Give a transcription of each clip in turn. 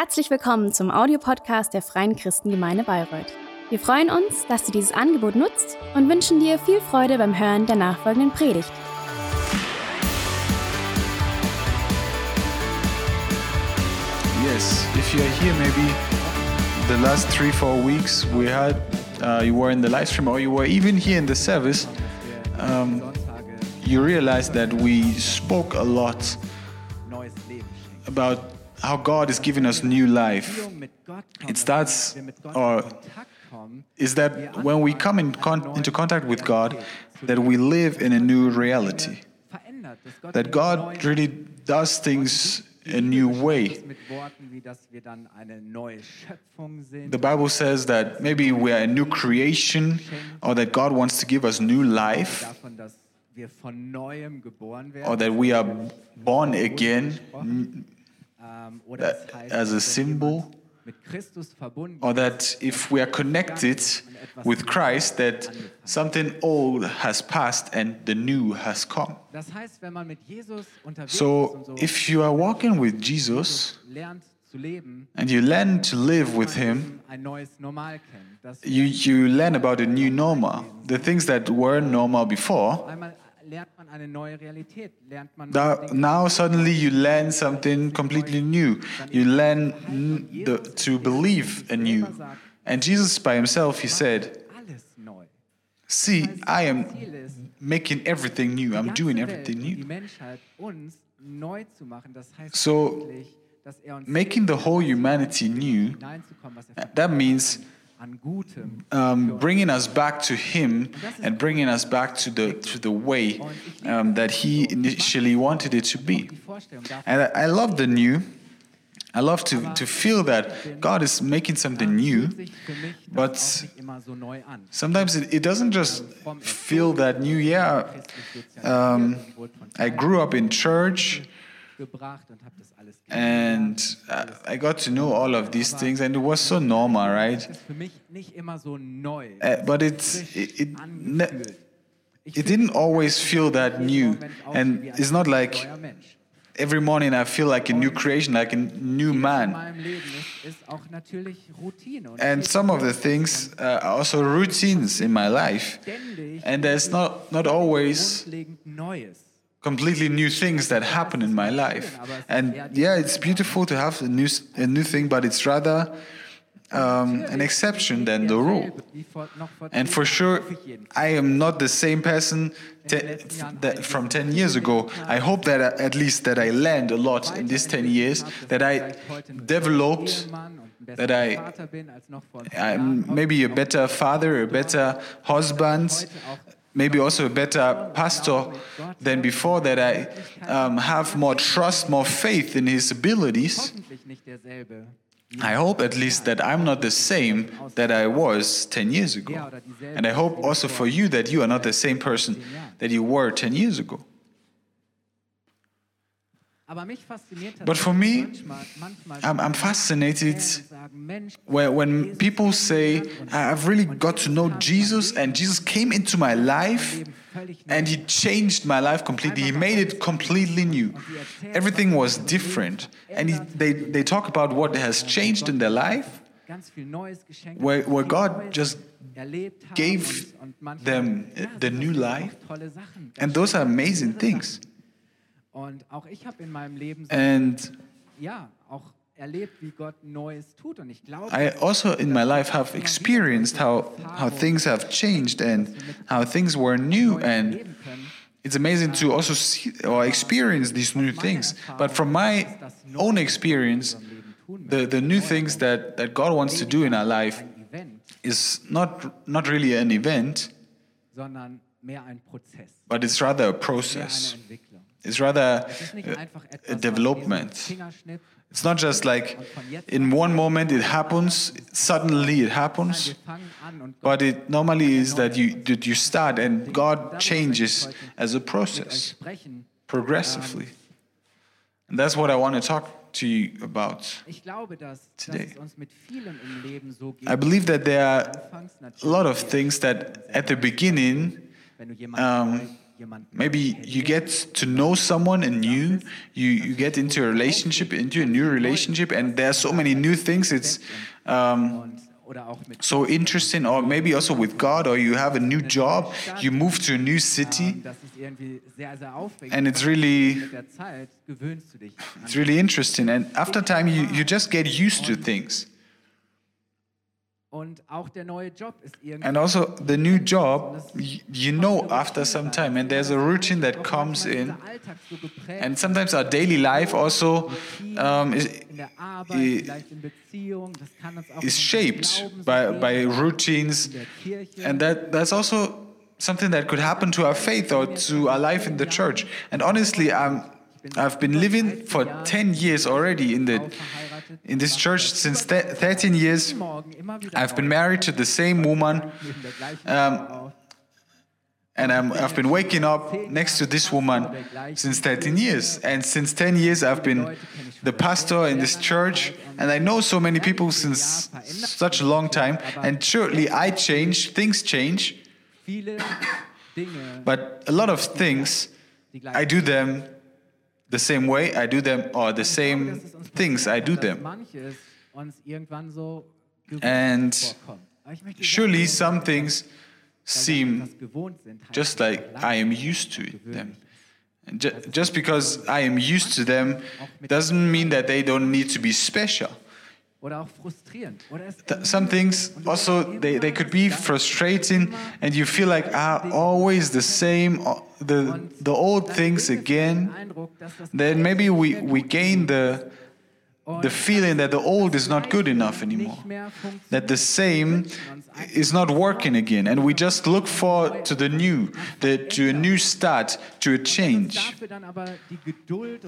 Herzlich willkommen zum Audiopodcast der Freien Christengemeinde Bayreuth. Wir freuen uns, dass du dieses Angebot nutzt und wünschen dir viel Freude beim Hören der nachfolgenden Predigt. Yes, if you're here, maybe the last three, four weeks we had, uh, you were in the live stream or you were even here in the service, um, you realized that we spoke a lot about how God is giving us new life. It starts, or is that when we come in con- into contact with God, that we live in a new reality. That God really does things a new way. The Bible says that maybe we are a new creation or that God wants to give us new life or that we are born again as a symbol or that if we are connected with Christ, that something old has passed and the new has come. So if you are walking with Jesus and you learn to live with Him, you, you learn about a new normal. The things that were normal before now suddenly you learn something completely new. You learn the, to believe anew. And Jesus by himself, he said, See, I am making everything new. I'm doing everything new. So, making the whole humanity new, that means um, bringing us back to Him and bringing us back to the to the way um, that He initially wanted it to be. And I, I love the new. I love to, to feel that God is making something new, but sometimes it, it doesn't just feel that new. Yeah, um, I grew up in church and I got to know all of these things, and it was so normal, right? Uh, but it, it, it, it didn't always feel that new. And it's not like every morning I feel like a new creation, like a new man. And some of the things uh, are also routines in my life. And there's not, not always completely new things that happen in my life. And yeah, it's beautiful to have a new, a new thing, but it's rather um, an exception than the rule. And for sure, I am not the same person that from 10 years ago. I hope that uh, at least that I learned a lot in these 10 years, that I developed that I, I'm maybe a better father, a better husband, maybe also a better pastor than before, that I um, have more trust, more faith in his abilities. I hope at least that I'm not the same that I was 10 years ago. And I hope also for you that you are not the same person that you were 10 years ago. But for me, I'm, I'm fascinated when, when people say, I've really got to know Jesus, and Jesus came into my life and he changed my life completely. He made it completely new. Everything was different. And he, they, they talk about what has changed in their life, where, where God just gave them the new life. And those are amazing things. Und auch ich habe in meinem Leben so and ja, auch erlebt, wie Gott Neues tut. Und ich glaube, I also in my life have experienced how, how things have changed and how things were new and it's amazing to also see or experience these new things. But from my own experience, the, the new things that, that God wants to do in our life is not, not really an event, but it's rather a process. It's rather a, a development. It's not just like in one moment it happens, suddenly it happens, but it normally is that you, that you start and God changes as a process, progressively. And that's what I want to talk to you about today. I believe that there are a lot of things that at the beginning um, maybe you get to know someone anew you you get into a relationship into a new relationship and there are so many new things it's um, so interesting. Or maybe also with god or you have a new job you move to a new city and it's really it's really interesting. And after time you, you just get used to things Und auch der neue Job ist irgendwie and also the new job you know after some time and there's a routine that comes in. dieser Alltag so geprägt. And sometimes our daily life also um, is, in der Arbeit, i- vielleicht in Beziehung, das kann uns auch is shaped by, by routines in der Kirche. and that that's also something that could happen to our faith or to our life in the church. And honestly i'm i've been living for 10 years already in the in this church since 13 years. Morgen immer wieder i've been married to the same woman neben der gleichen um, and I'm, i've been waking up next to this woman since 13 years. And since 10 years i've been the pastor in this church and i know so many people since such a long time. And surely i change things change. But a lot of things, I do them the same way. I do them, or the same dass es uns things, I do them. manches uns irgendwann so gewohnt And vorkommt. Aber ich möchte Surely some things seem etwas gewohnt sind, heißt just like I am used to them. Just because I am used to them doesn't mean that they don't need to be special. Some things also they, they could be frustrating and you feel like ah always the same uh, the the old things again. then maybe we, we gain the the feeling that the old is not good enough anymore that the same is not working again and we just look forward to the new the, to a new start to a change.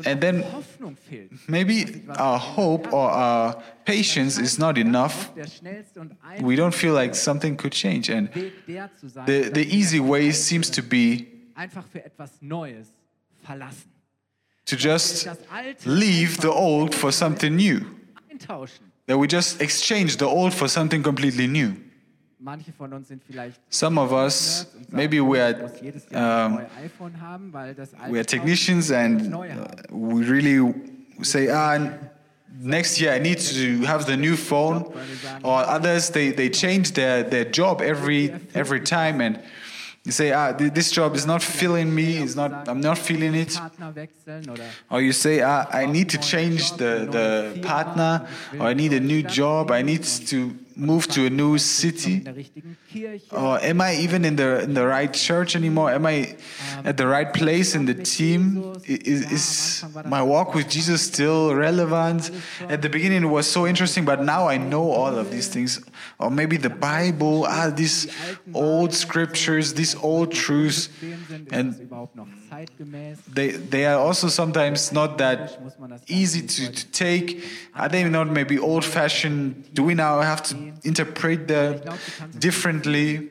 And then- maybe our hope or our patience is not enough. We don't feel like something could change and the, the easy way seems to be to just leave the old for something new. that we just exchange the old for something completely new. Manche von uns sind vielleicht some of us Nerds und sagen, maybe we are muss jedes Jahr um, ein neues iPhone haben, weil das alte we are technicians and uh, we really say ah next year i need to have the new phone. Or others they, they change their, their job every every time and you say ah this job is not filling me is not i'm not feeling it. Or you say ah, i need to change the, the partner or i need a new job i need to move to a new city or am I even in the in the right church anymore? Am I at the right place in the team? Is, is my walk with Jesus still relevant? At the beginning, it was so interesting, but now I know all of these things. Or maybe the Bible, ah, these old scriptures, these old truths, and das überhaupt noch zeitgemäß? they they are also sometimes not that easy to, to take. Are they not maybe old fashioned? Do we now have to interpret them differently?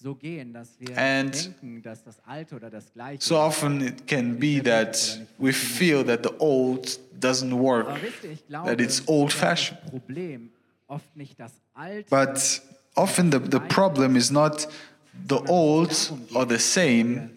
So gehen, dass wir And denken, dass das Alte oder das Gleiche So often it can be that we feel that the old doesn't work, Aber wisst ihr, ich glaube, that it's old fashioned. das Problem oft nicht das Alte But often the, the problem is not the old or the same,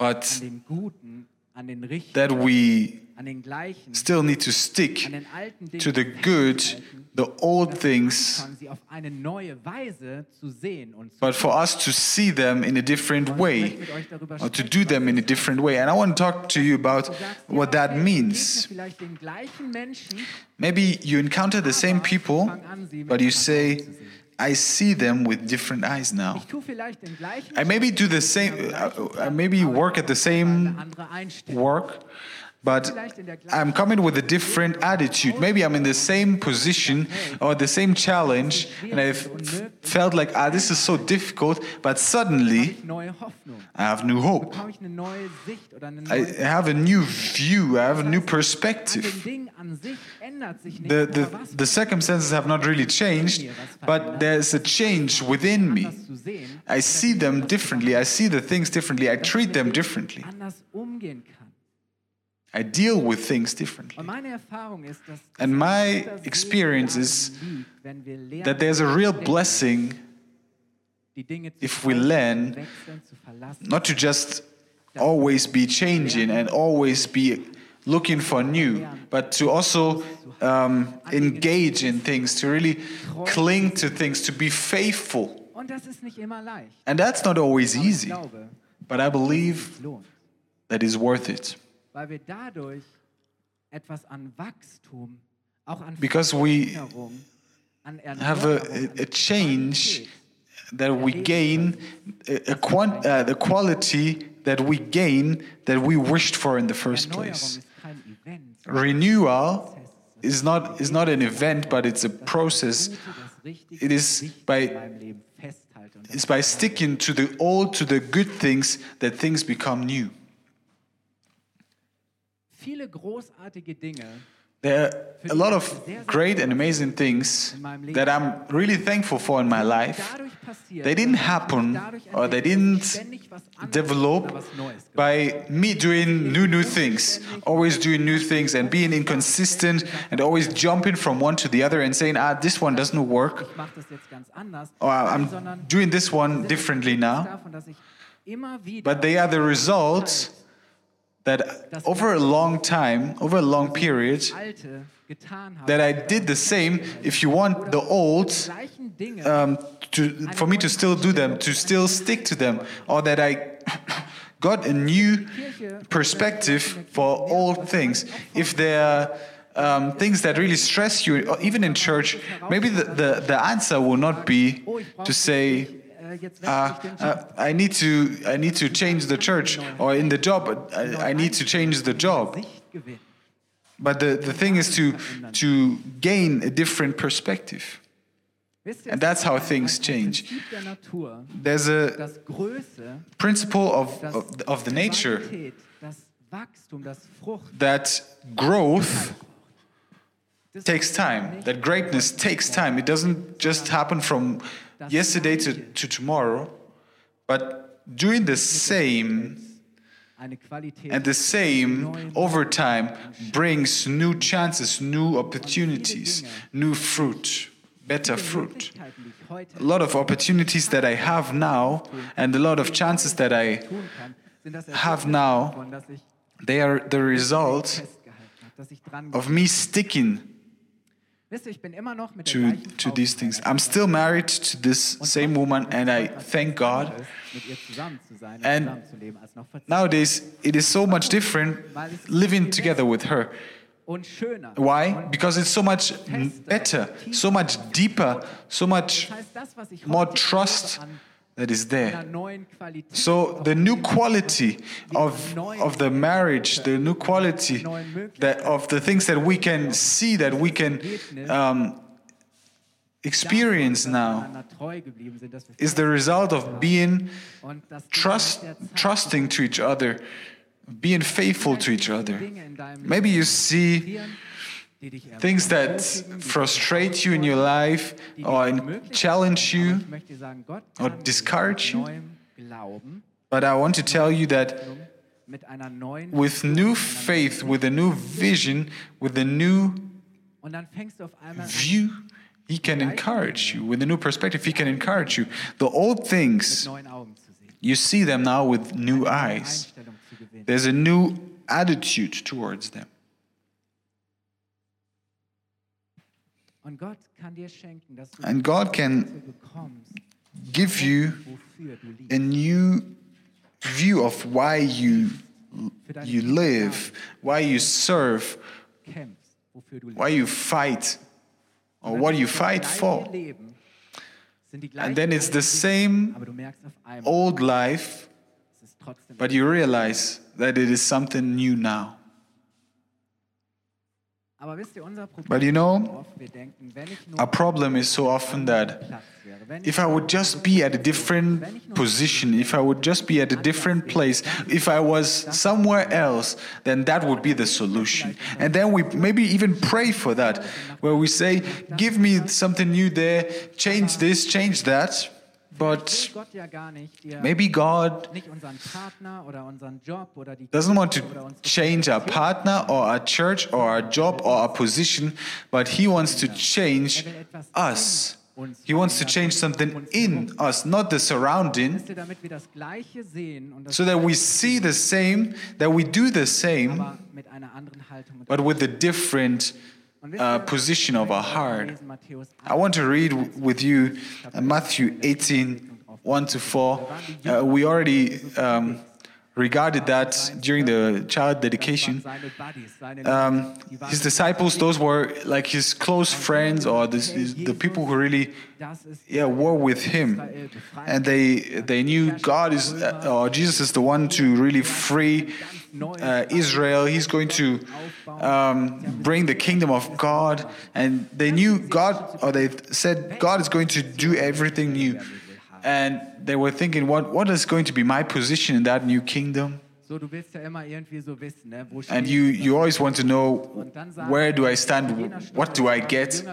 but dem Guten, an den Richtigen, that we an den Gleichen, still need to stick an den alten Dingen to the good, the old things, anfangen, sie auf eine neue Weise zu sehen und zu but for us to see them in a different way möchte mit euch darüber or to do them in a different way. And I want to talk to you about what that means. begegne vielleicht den gleichen Menschen, Maybe you encounter the same people, fang an, sie mit but you say, Augen zu sehen. I see them with different eyes now. Ich tue vielleicht den gleichen I maybe do the same, I maybe work at the same work, but I'm coming with a different attitude. Maybe I'm in the same position or the same challenge, and I've felt like, ah, this is so difficult, but suddenly. I have new hope. I have a new view, I have a new perspective. The, the, the circumstances have not really changed, but there's a change within me. I see them differently. I see the things differently. I treat them differently. Anders umgehen kann. I deal with things differently. Und meine Erfahrung ist, dass And my experience is liegt, wenn wir lernen, that there's a real blessing die die Dinge zu if we learn zu wechseln, zu verlassen. not to just always be changing and always be looking for new, but to also um, engage in things, to really cling to things, to be faithful. Und das ist nicht immer leicht. And that's not always easy, but I believe that is worth it. Weil wir dadurch etwas an Wachstum, auch an Because we have a, a, change that we gain, a, a quant, uh, the quality that we gain that we wished for in the first place. ist kein Event. Renewal is not, is not an event, but it's a process. Gute, das Richtige, It is by- in meinem Leben festhalte. Und das It's by sticking to the old, to the good things, that things become new. Viele großartige Dinge There are a lot of great and amazing things that I'm really thankful for in my life. They didn't happen or they entdecke, dass ich didn't ständig was anderes develop oder was Neues gemacht by me doing new, new things, always doing new things and being inconsistent and always jumping from one to the other and saying, ah, this one doesn't work, Ich mache das jetzt ganz anders, or I'm doing this one differently now. davon, dass ich immer wieder But they are the results that over a long time, over a long period, das Alte getan habe, that I did the same. If you want the old, die gleichen Dinge um, to, for me to still do them, to still stick to them, or that I got a new perspective for all things. If there are um, things that really stress you, even in church, maybe the, the, the answer will not be oh, to say, uh, wechsle ich den uh, I need to I need to change the church, or in the job I, I need to change the job. But the, the thing is to to gain a different perspective. And that's how things change. Prinzip der Natur, There's a principle of, of, of the nature Qualität, das Wachstum, das Frucht. that growth takes time, that greatness takes time. It doesn't just happen from yesterday to, to tomorrow, but doing the same and the same over time brings new chances, new opportunities, new fruit, better fruit. Möglichkeiten, die ich heute A lot of opportunities that I have now and a lot of chances that I tun kann, sind das have now, davon, dass ich they are the result festgehalten habe, dass ich dran of me sticking to, to these things. I'm still married to this same woman, and I thank God. mit ihr zusammen zu sein und And zusammenzuleben als noch vor Nowadays, it is so much different living together with her. Why? Because it's so much better, so much deeper, so much Das heißt, das, was ich more trust that is there. So the new quality of of the marriage, the new quality that of the things that we can see, that we can um, experience now, einander treu geblieben sind, dass wir is the result of being und dass die trust, mit der Zeit trusting to each other, being faithful to each other. Dinge in deinem Maybe you see Leben, die dich things that frustrate you in your life or challenge you. Or discourage you. But I want to tell you that with new faith, with a new vision, with a new view, He can encourage you. With a new perspective, He can encourage you. The old things, you see them now with new eyes. There's a new attitude towards them. Und Gott kann dir schenken, dass du And God can give you wofür du liebst. a new view of why you you live, why you serve, kämpfst, wofür du why you fight, or what you fight for. Leben, sind die And then it's the same aber du merkst auf einmal, old life, es ist trotzdem but you realize that it is something new now. Aber wisst ihr, unser Problem But you know, ist oft, wir denken, wenn ich nur Our problem is so often that Platz wäre, wenn if I would just be at a different position, if I would just be at a different place, if I was somewhere else, then that would be the solution. And then we maybe even pray for that, where we say, Give me something new there, change this, change that. But Gott ja gar nicht dir maybe God nicht unseren Partner oder unseren Job oder die doesn't want to change our partner or our church or our job or our position, but He wants to er change us. He wants to change something in us, not the surrounding, Wisst ihr, damit wir das Gleiche sehen und das so that we see the same, that we do the same, aber mit einer anderen Haltung und but with a different uh, position of our heart. I want to read with you uh, Matthew 18 1 to 4. Uh, we already um, regarded that during the child dedication. seine Buddies, seine Um, his disciples, those were like his close friends or this, his, the people who really yeah, were with him. And they, they knew God is, uh, or Jesus is the one to really free uh, Israel. He's going to um, bring the kingdom of God. And they knew God, or they said God is going to do everything new. And they were thinking, what, what is going to be my position in that new kingdom? so du willst ja immer irgendwie so wissen, ne? wo And you, you always want to know where do I stand? What do I get?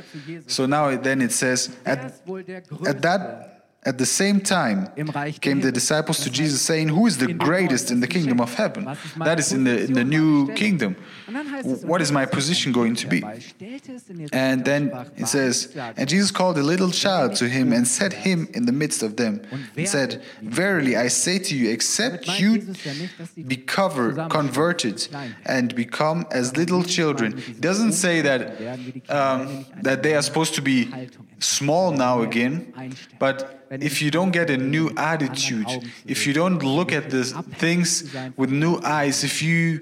So now then it says, at, ist wohl der at that at the same time im Reich der came the disciples to Jesus saying, Who is the greatest in the kingdom of heaven? Was ist meine That is in the in the new kingdom. Und dann heißt es im What is my position going to be? dabei stellte es in And then it says, And Jesus called a little child to him and set him in the midst of them and said, Verily I say to you, except you Jesus ja nicht, dass sie be covered, converted, and become as little children. It doesn't say that um, that they are supposed to be small now again, but if you don't get a new attitude, if you don't look at the things with new eyes, if you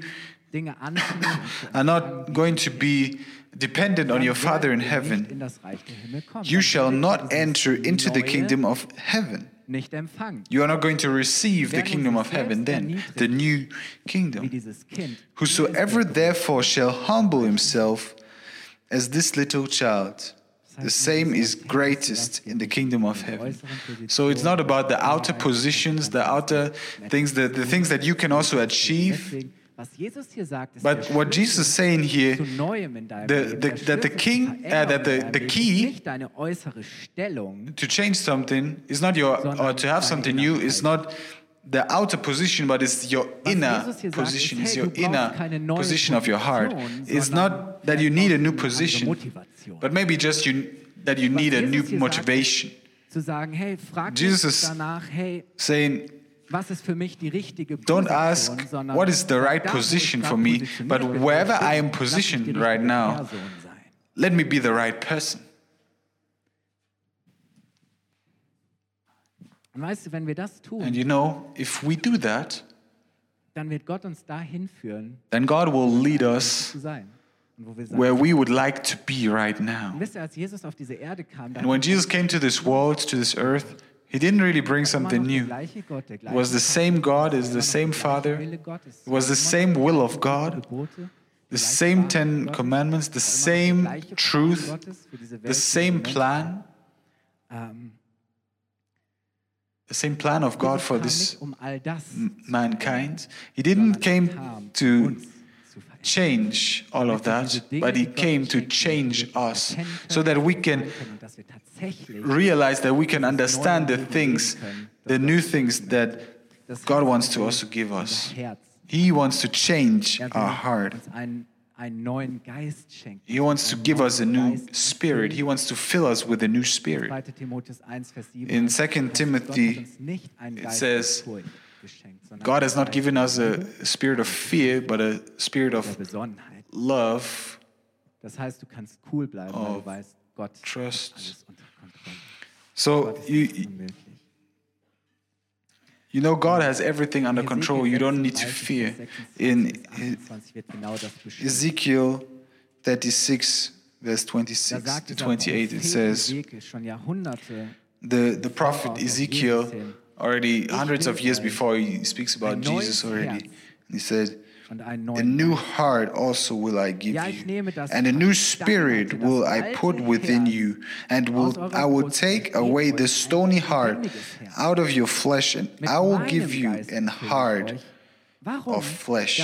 Dinge are not going to be dependent on your Father in heaven, in das Reich der Himmel kommen. you shall not enter into the kingdom of heaven. You are not going to receive the kingdom of heaven then, the new kingdom. Whosoever therefore shall humble himself as this little child, the same is greatest in the kingdom of heaven. So it's not about the outer positions, the outer things, the, the things that you can also achieve. Deswegen, was Jesus hier sagt, ist But what Jesus is saying here, zu Neuem in deinem the- the- that the king- uh, that the- the key- ist nicht deine äußere Stellung, to change something is not your, or to have something new, is not the outer position, but it's your inner Jesus hier sagt, position, it's your inner position of your heart. It's not that you need a new vielleicht brauchst du eine position, but maybe just you, that you need a new motivation. zu sagen, hey, Jesus is Saying, was ist für mich die richtige don't ask what is the right da, wo ich position for me, but wherever I am lass mich die positioned right now, let me be the right person. Und weißt du, wenn wir das tun, And you know, if we do that, dann wird Gott uns dahin führen, then God will lead us zu sein. Und wo wir sagen, where we would like to be right now. Und wisst ihr, als Jesus auf diese Erde kam, da And when er Jesus came to this world, to this earth, he didn't really bring something new. It was the same God, is the same Father, it was the same will of God, the same Ten Commandments, the same truth, the same plan, the same plan of God for this mankind. He didn't came to change all of that, but he came to change us so that we can realize that we can understand the things, the new things that God wants to also give us. He wants to change our heart. uns einen, einen neuen Geist schenken. He wants to give us a new spirit. He wants to fill us with a new spirit. 2. Timotheus 1, Vers 7 In heißt, 2 Timothy, hat uns nicht einen it says, der Furcht geschenkt, sondern God has not given us a mm-hmm. spirit of fear, but a spirit of love, Das heißt, du kannst cool bleiben, weil du weißt, Gott trust. alles unter Kontrolle. So you you know God has everything under control. You don't need to fear. In bis 28 wird genau das beschrieben. Ezekiel 36 verse 26 to 28 it says, Ezekiel schon Jahrhunderte, the, the prophet er Ezekiel, already hundreds of years before, he speaks about Jesus already. He said, A new heart also will I give you, and a new spirit will I put within you, and will I will take away the stony heart out of your flesh, and I will give you an heart? Of flesh.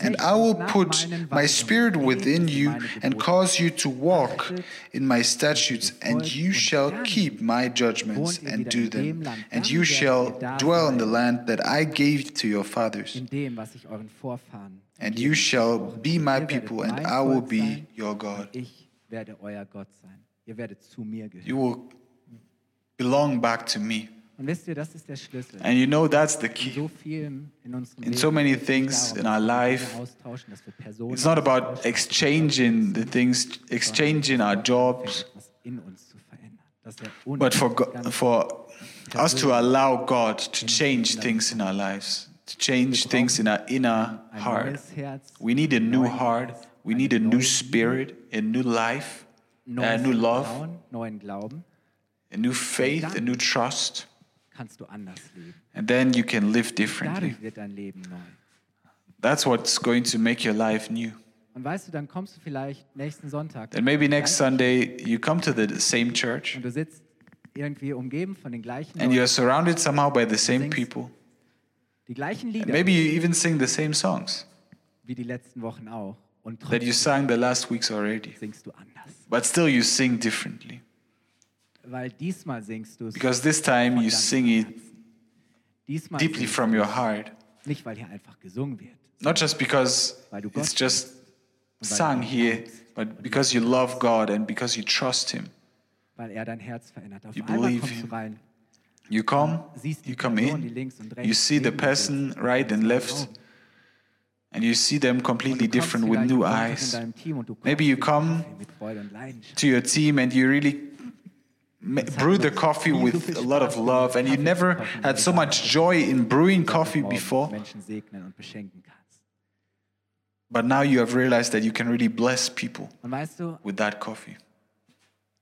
And I will put my spirit within you and cause you to walk in my statutes, and you shall keep my judgments and do them, and you shall dwell in the land that I gave to your fathers. in dem, was ich euren Vorfahren And you shall be my people, and I will be your God. und Ich werde euer Gott sein. Ihr werdet zu mir gehören. You will belong back to me. Und wisst ihr, das ist der Schlüssel. And you know that's the In key. so vielen in unserem In Leben so many things in our life, austauschen, dass wir Personen It's not about exchanging the things, exchanging our jobs, etwas in uns zu verändern. Dass er but for, for us to allow God to change things in our lives, to change things in our inner heart. We need a new heart. We need a new spirit, a new life, a new love, Vertrauen, neuen Glauben, a new faith, a new trust. Kannst du anders leben. And then you can live differently. Dadurch wird dein Leben neu. That's what's going to make your life new. Und weißt du, dann kommst du vielleicht nächsten Sonntag And maybe next Sunday you come to the same church und du sitzt irgendwie umgeben von den gleichen and you're surrounded somehow by the same people. die gleichen And maybe you even sing the same songs wie die letzten Wochen auch. Und that you sang the last weeks already. singst du anders. But still you sing differently. Weil diesmal singst du es Because this time you sing it deeply from your heart. Nicht, weil hier einfach gesungen wird, Not just because it's just sung here, but because you love God and because you trust Him. weil er dein Herz verändert. Auf You believe him. rein, You come, you come in, links und rechts you see the person right and left, and you see them completely different with new eyes. In deinem Team und du Maybe you come Kaffee mit Freude und Leidenschaft. to your team and you really brew the coffee with a lot of love, and you never had so much joy in brewing coffee before. Menschen segnen und beschenken kannst. But now you have realized that you can really bless people Und weißt du, with that coffee.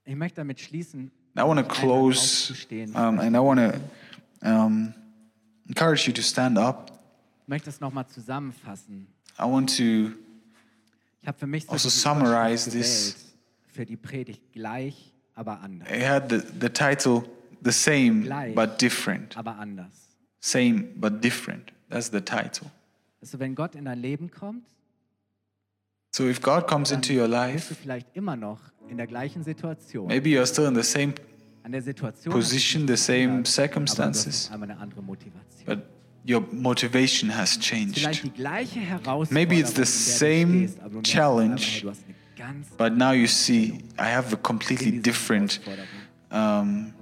ich möchte damit schließen, I want to close um, and I want to um, encourage you to stand up. Ich möchte es nochmal zusammenfassen. I want to Ich habe für mich so Also summarize this. Gewählt für die Predigt gleich, aber anders. I had the, the title the same Gleich. but different. Aber anders. Same but different. That's the title. Also wenn Gott in dein Leben kommt, So if God comes into your bist du life, vielleicht immer noch in der gleichen Situation. maybe you're still in the same An der Situation position, the same circumstances. Aber du hast einmal eine andere Motivation. but your motivation has Vielleicht changed. die gleiche Herausforderung, Maybe it's the in der du same stehst, aber du merkst challenge, auf einmal, du hast eine ganz But now you see, I have a completely different um,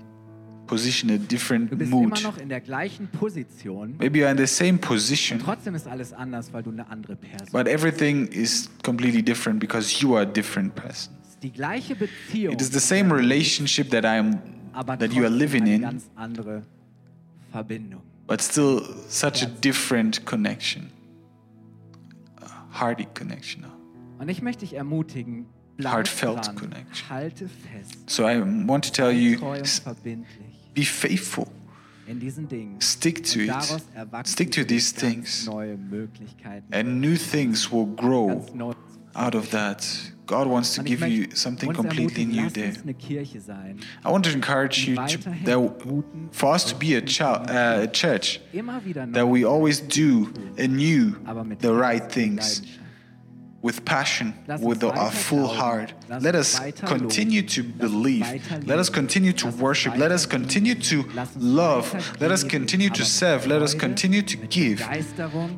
position, a different mood. immer in der gleichen Position. Maybe you're in the same position, Trotzdem ist alles anders, weil du eine andere Person but everything is completely different because you are a different person. bist. Die gleiche Beziehung, It is the same relationship that I am, that you are living in, ganz andere Verbindung. but still such a different connection, a hearty connection. Und ich möchte dich ermutigen, Heartfelt dran, connection. halte fest, So I want to tell you, treu und s- verbindlich be faithful, in diesen Dingen. stick to it, stick to these things, neue Möglichkeiten, and new things will grow out of that. God wants to give you something completely new there. uns eine Kirche sein, I want to encourage you to, that for us to be a, child, uh, a church that we always do anew the right things. With passion, with our full heart. Let us continue to believe. Let us continue to worship. Let us continue to love. Let us continue to serve. Let us continue to give.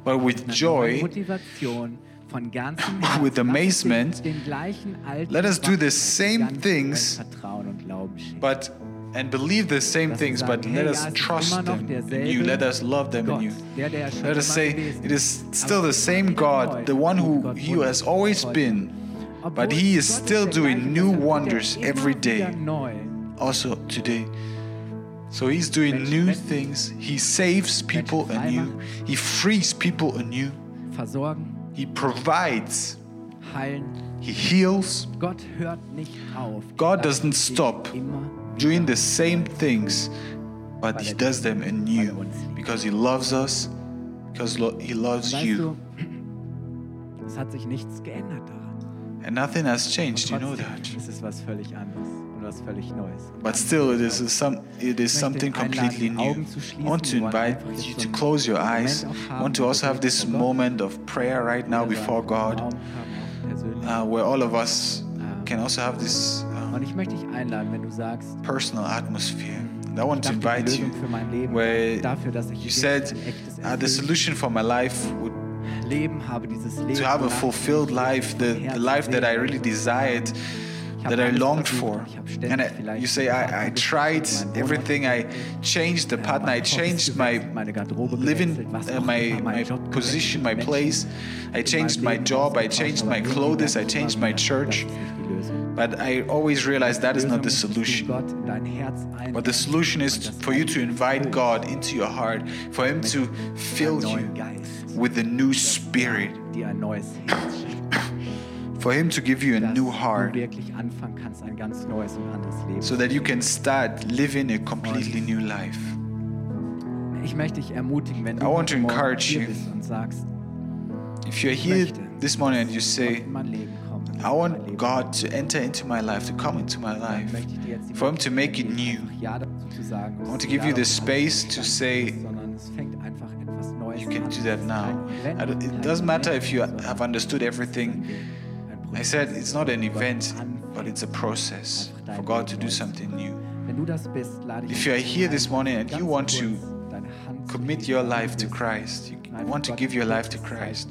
But with joy, neuen Motivation, von ganzem with Herzen. Lass uns amazement. den, den gleichen alten Let us do the same things, neuen Vertrauen und Glauben schenken. But and believe the same things, but let us trust them in you. Let us love them in you. der, der schon Let us say it is still the same immer wieder neu God, the one who He has always been, but He is still doing new er wonders every day. Also today. So He's doing new things. He saves people anew. He frees people anew. He provides. He heals. Gott hört nicht auf. Die God doesn't stop doing the same things, but He er does them anew er because He loves us, because lo- He loves you. es hat sich nichts geändert daran. And nothing has changed, you know that. ist es was völlig anderes und was völlig Neues. But still, it is, a some, it is something completely new. I want to invite you to close your eyes. I want to also have this moment of prayer right now before God, Raum haben, auch persönlich. uh, where all of us can also have this Und ich möchte dich einladen, wenn du sagst, personal atmosphere. And I want to invite you Lösung für mein Leben where dafür, dass ich you said uh, the solution for my life would Leben habe, dieses Leben to have a fulfilled life, the, the life that I really desired. That I longed for. And I, you say, I, I tried everything. I changed the pattern. I changed my living, uh, my, my position, my place. I changed my job. I changed my clothes. I changed my church. But I always realize that is not the solution. But the solution is for you to invite God into your heart, for Him to fill you with a new spirit, for Him to give you a new heart, so that you can start living a completely new life. I want to encourage you. If you're here this morning and you say, I want God to enter into my life, to come into my life, for Him to make it new. I want to give you the space to say, you can do that now. It doesn't matter if you have understood everything. I said it's not an event, but it's a process for God to do something new. If you are here this morning and you want to commit your life to Christ, you want to give your life to Christ,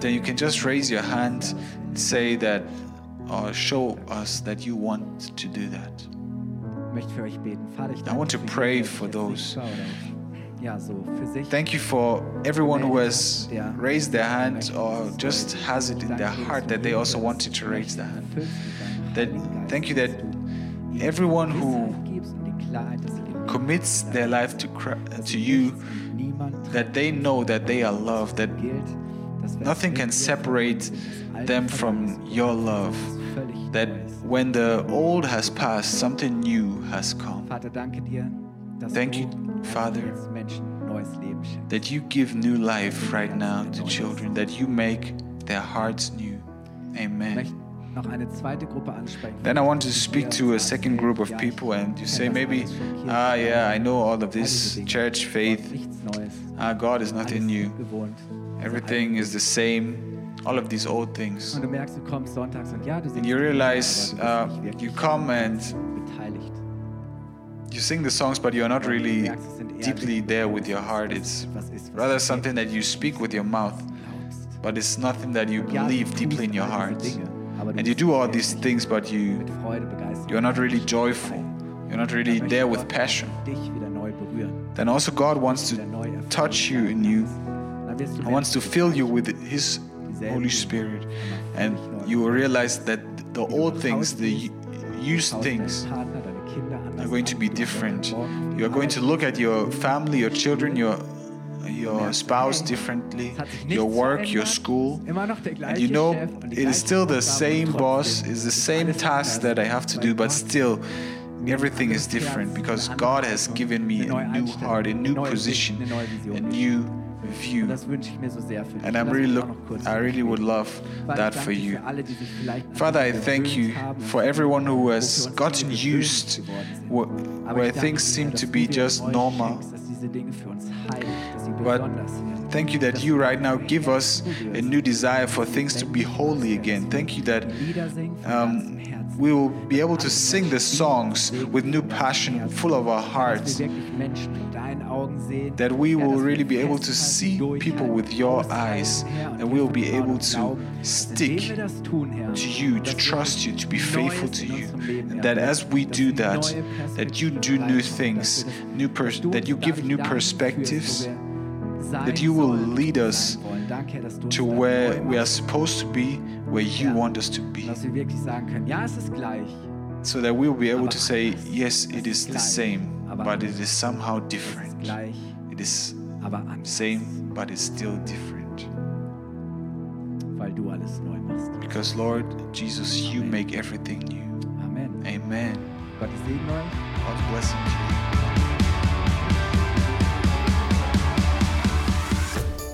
then you can just raise your hand and say that or show us that you want to do that. I want to pray for those. Thank you for everyone who has raised their hand or just has it in their heart that they also wanted to raise their hand. That thank you that everyone who commits their life to to you that they know that they are loved that nothing can separate them from your love. That when the old has passed, something new has come. Thank you, Father, that you give new life right now to children, that you make their hearts new. Amen. Then I want to speak to a second group of people, and you say, maybe, ah, yeah, I know all of this church faith. Ah, God is nothing new. Everything is the same all of these old things. And you realize uh, you come and you sing the songs, but you're not really deeply there with your heart. It's rather something that you speak with your mouth, but it's nothing that you believe deeply in your heart. And you do all these things, but you you're not really joyful. You're not really there with passion. Then also God wants to touch you in you. He wants to fill you with His Holy Spirit, and you will realize that the old things, the used things, are going to be different. You are going to look at your family, your children, your your spouse differently, your work, your school, and you know it is still the same boss, it's the same task that I have to do, but still everything is different because God has given me a new heart, a new position, a new view. And I'm really look, I really would love that for you. Father, I thank you for everyone who has gotten used where things seem to be just normal. But thank you that you right now give us a new desire for things to be holy again. Thank you that um, we will be able to sing the songs with new passion, full of our hearts. That we will really be able to see people with your eyes, and we will be able to stick to you, to trust you, to be faithful to you. And that as we do that, that you do new things, new that you give new perspectives, that you will lead us to where we are supposed to be, where you want us to be. So that we will be able to say, yes, it is the same, but it is somehow different. It is same, but it's still different. Because Lord Jesus, you make everything new. Amen. Amen. God's blessing to you.